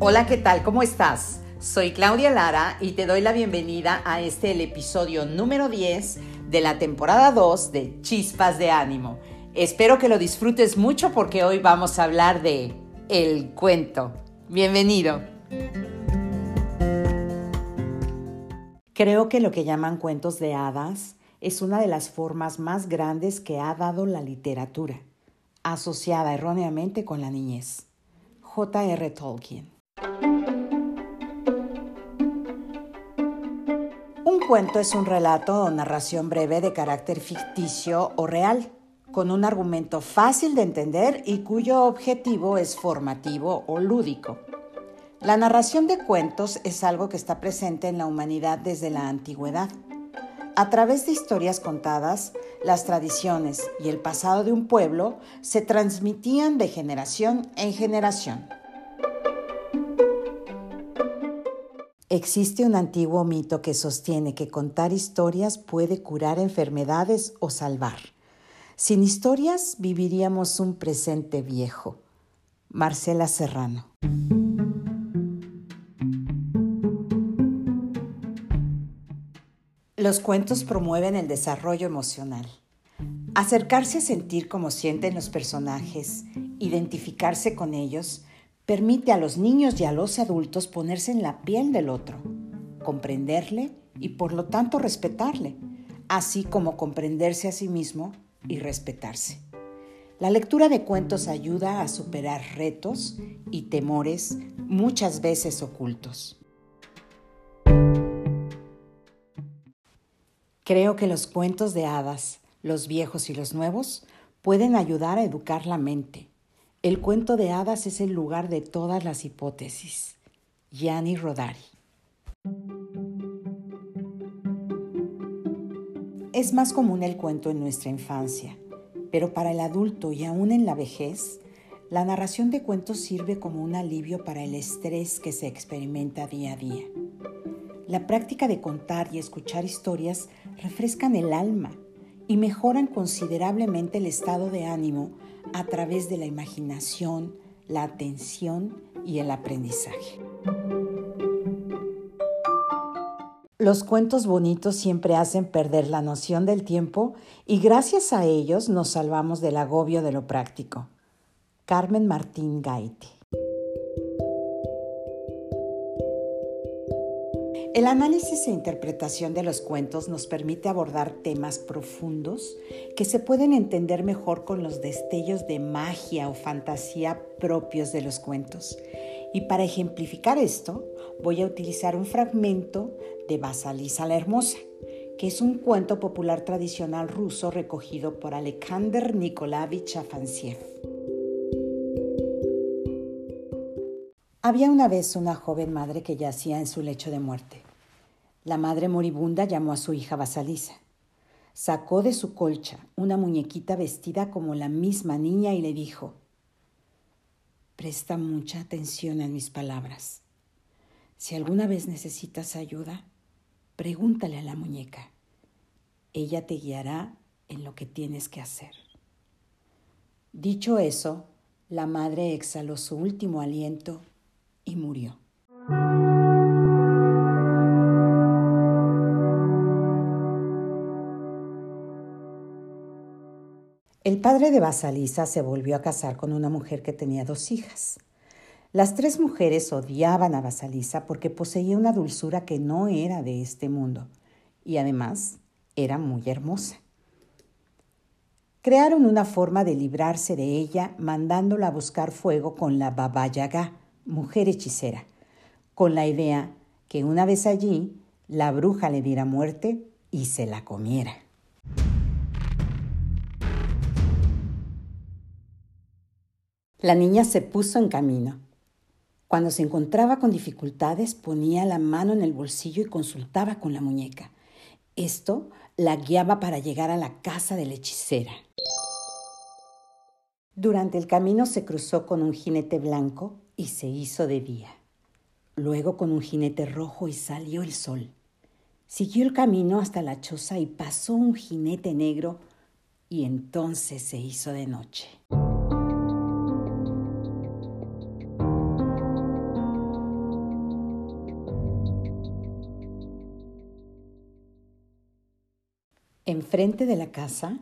Hola, ¿qué tal? ¿Cómo estás? Soy Claudia Lara y te doy la bienvenida a este el episodio número 10 de la temporada 2 de Chispas de Ánimo. Espero que lo disfrutes mucho porque hoy vamos a hablar de el cuento. Bienvenido. Creo que lo que llaman cuentos de hadas es una de las formas más grandes que ha dado la literatura, asociada erróneamente con la niñez. J.R. Tolkien. Un cuento es un relato o narración breve de carácter ficticio o real, con un argumento fácil de entender y cuyo objetivo es formativo o lúdico. La narración de cuentos es algo que está presente en la humanidad desde la antigüedad. A través de historias contadas, las tradiciones y el pasado de un pueblo se transmitían de generación en generación. Existe un antiguo mito que sostiene que contar historias puede curar enfermedades o salvar. Sin historias viviríamos un presente viejo. Marcela Serrano. Los cuentos promueven el desarrollo emocional. Acercarse a sentir como sienten los personajes, identificarse con ellos, permite a los niños y a los adultos ponerse en la piel del otro, comprenderle y por lo tanto respetarle, así como comprenderse a sí mismo y respetarse. La lectura de cuentos ayuda a superar retos y temores muchas veces ocultos. Creo que los cuentos de hadas, los viejos y los nuevos, pueden ayudar a educar la mente, el cuento de hadas es el lugar de todas las hipótesis. Gianni Rodari. Es más común el cuento en nuestra infancia, pero para el adulto y aún en la vejez, la narración de cuentos sirve como un alivio para el estrés que se experimenta día a día. La práctica de contar y escuchar historias refrescan el alma y mejoran considerablemente el estado de ánimo a través de la imaginación, la atención y el aprendizaje. Los cuentos bonitos siempre hacen perder la noción del tiempo y gracias a ellos nos salvamos del agobio de lo práctico. Carmen Martín Gaite. El análisis e interpretación de los cuentos nos permite abordar temas profundos que se pueden entender mejor con los destellos de magia o fantasía propios de los cuentos. Y para ejemplificar esto, voy a utilizar un fragmento de Basalisa la Hermosa, que es un cuento popular tradicional ruso recogido por Alexander Nikolavich Afansiev. Había una vez una joven madre que yacía en su lecho de muerte. La madre moribunda llamó a su hija Basalisa. Sacó de su colcha una muñequita vestida como la misma niña y le dijo, Presta mucha atención a mis palabras. Si alguna vez necesitas ayuda, pregúntale a la muñeca. Ella te guiará en lo que tienes que hacer. Dicho eso, la madre exhaló su último aliento y murió. El padre de Basalisa se volvió a casar con una mujer que tenía dos hijas. Las tres mujeres odiaban a Basalisa porque poseía una dulzura que no era de este mundo y además era muy hermosa. Crearon una forma de librarse de ella mandándola a buscar fuego con la Baba Yaga, mujer hechicera, con la idea que una vez allí la bruja le diera muerte y se la comiera. La niña se puso en camino. Cuando se encontraba con dificultades ponía la mano en el bolsillo y consultaba con la muñeca. Esto la guiaba para llegar a la casa de la hechicera. Durante el camino se cruzó con un jinete blanco y se hizo de día. Luego con un jinete rojo y salió el sol. Siguió el camino hasta la choza y pasó un jinete negro y entonces se hizo de noche. Enfrente de la casa,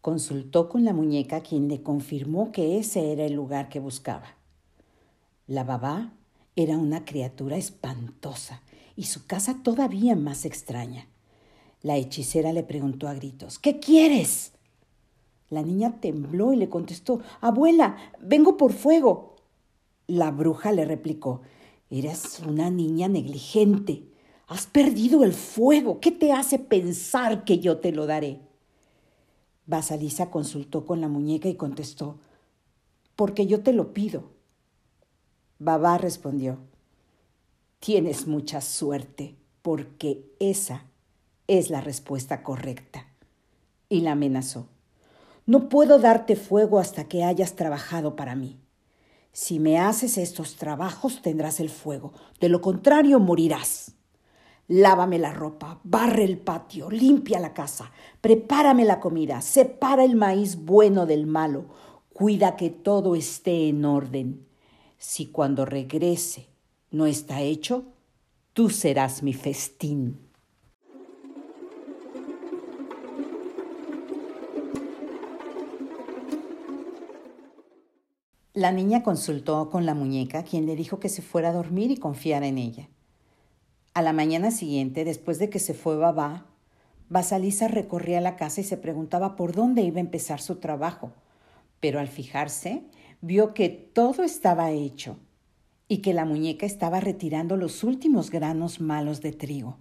consultó con la muñeca quien le confirmó que ese era el lugar que buscaba. La babá era una criatura espantosa y su casa todavía más extraña. La hechicera le preguntó a gritos, ¿Qué quieres? La niña tembló y le contestó, Abuela, vengo por fuego. La bruja le replicó, Eres una niña negligente. Has perdido el fuego. ¿Qué te hace pensar que yo te lo daré? Basalisa consultó con la muñeca y contestó, Porque yo te lo pido. Babá respondió, Tienes mucha suerte, porque esa es la respuesta correcta. Y la amenazó. No puedo darte fuego hasta que hayas trabajado para mí. Si me haces estos trabajos tendrás el fuego, de lo contrario morirás. Lávame la ropa, barre el patio, limpia la casa, prepárame la comida, separa el maíz bueno del malo, cuida que todo esté en orden. Si cuando regrese no está hecho, tú serás mi festín. La niña consultó con la muñeca, quien le dijo que se fuera a dormir y confiara en ella. A la mañana siguiente, después de que se fue Babá, Basalisa recorría la casa y se preguntaba por dónde iba a empezar su trabajo, pero al fijarse vio que todo estaba hecho y que la muñeca estaba retirando los últimos granos malos de trigo.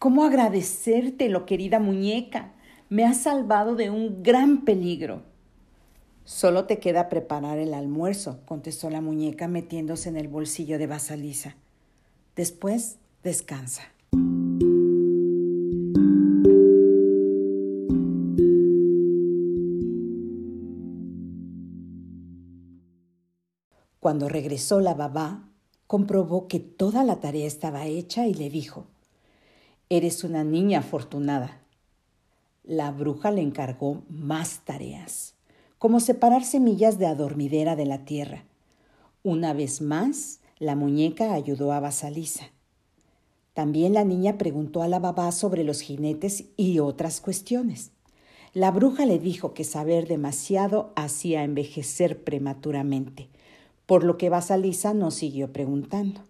¿Cómo agradecértelo, querida muñeca? Me has salvado de un gran peligro. Solo te queda preparar el almuerzo, contestó la muñeca metiéndose en el bolsillo de Basalisa. Después, descansa. Cuando regresó la babá, comprobó que toda la tarea estaba hecha y le dijo, Eres una niña afortunada. La bruja le encargó más tareas como separar semillas de adormidera de la tierra. Una vez más, la muñeca ayudó a Basalisa. También la niña preguntó a la babá sobre los jinetes y otras cuestiones. La bruja le dijo que saber demasiado hacía envejecer prematuramente, por lo que Basalisa no siguió preguntando.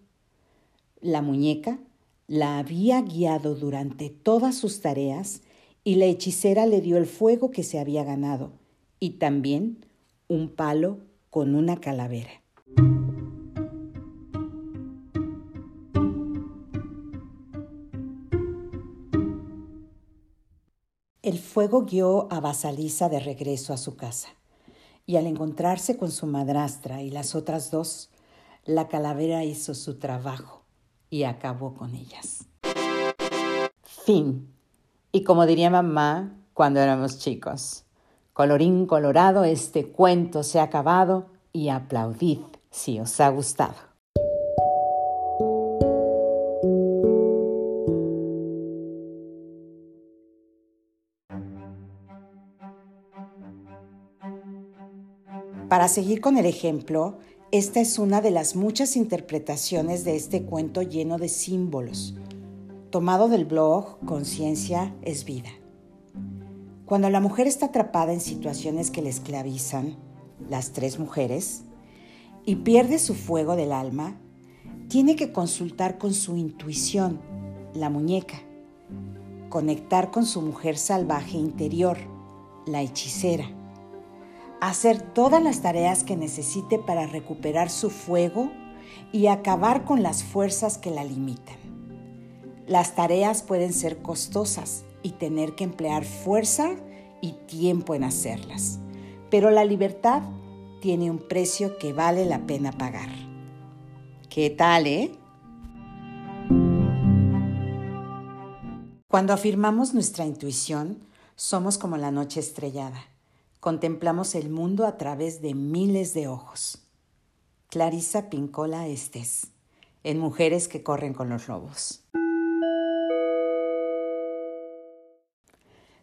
La muñeca la había guiado durante todas sus tareas y la hechicera le dio el fuego que se había ganado y también un palo con una calavera. El fuego guió a Basalisa de regreso a su casa, y al encontrarse con su madrastra y las otras dos, la calavera hizo su trabajo y acabó con ellas. Fin. Y como diría mamá cuando éramos chicos, Colorín colorado, este cuento se ha acabado y aplaudid si os ha gustado. Para seguir con el ejemplo, esta es una de las muchas interpretaciones de este cuento lleno de símbolos, tomado del blog Conciencia es vida. Cuando la mujer está atrapada en situaciones que le esclavizan, las tres mujeres, y pierde su fuego del alma, tiene que consultar con su intuición, la muñeca, conectar con su mujer salvaje interior, la hechicera, hacer todas las tareas que necesite para recuperar su fuego y acabar con las fuerzas que la limitan. Las tareas pueden ser costosas y tener que emplear fuerza y tiempo en hacerlas. Pero la libertad tiene un precio que vale la pena pagar. ¿Qué tal, eh? Cuando afirmamos nuestra intuición, somos como la noche estrellada. Contemplamos el mundo a través de miles de ojos. Clarisa Pincola Estés, en Mujeres que corren con los lobos.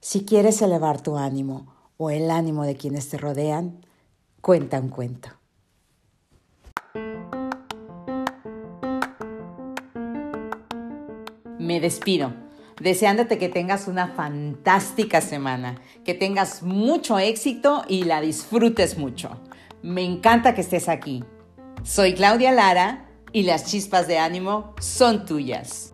Si quieres elevar tu ánimo o el ánimo de quienes te rodean, cuenta un cuento. Me despido. Deseándote que tengas una fantástica semana, que tengas mucho éxito y la disfrutes mucho. Me encanta que estés aquí. Soy Claudia Lara y las chispas de ánimo son tuyas.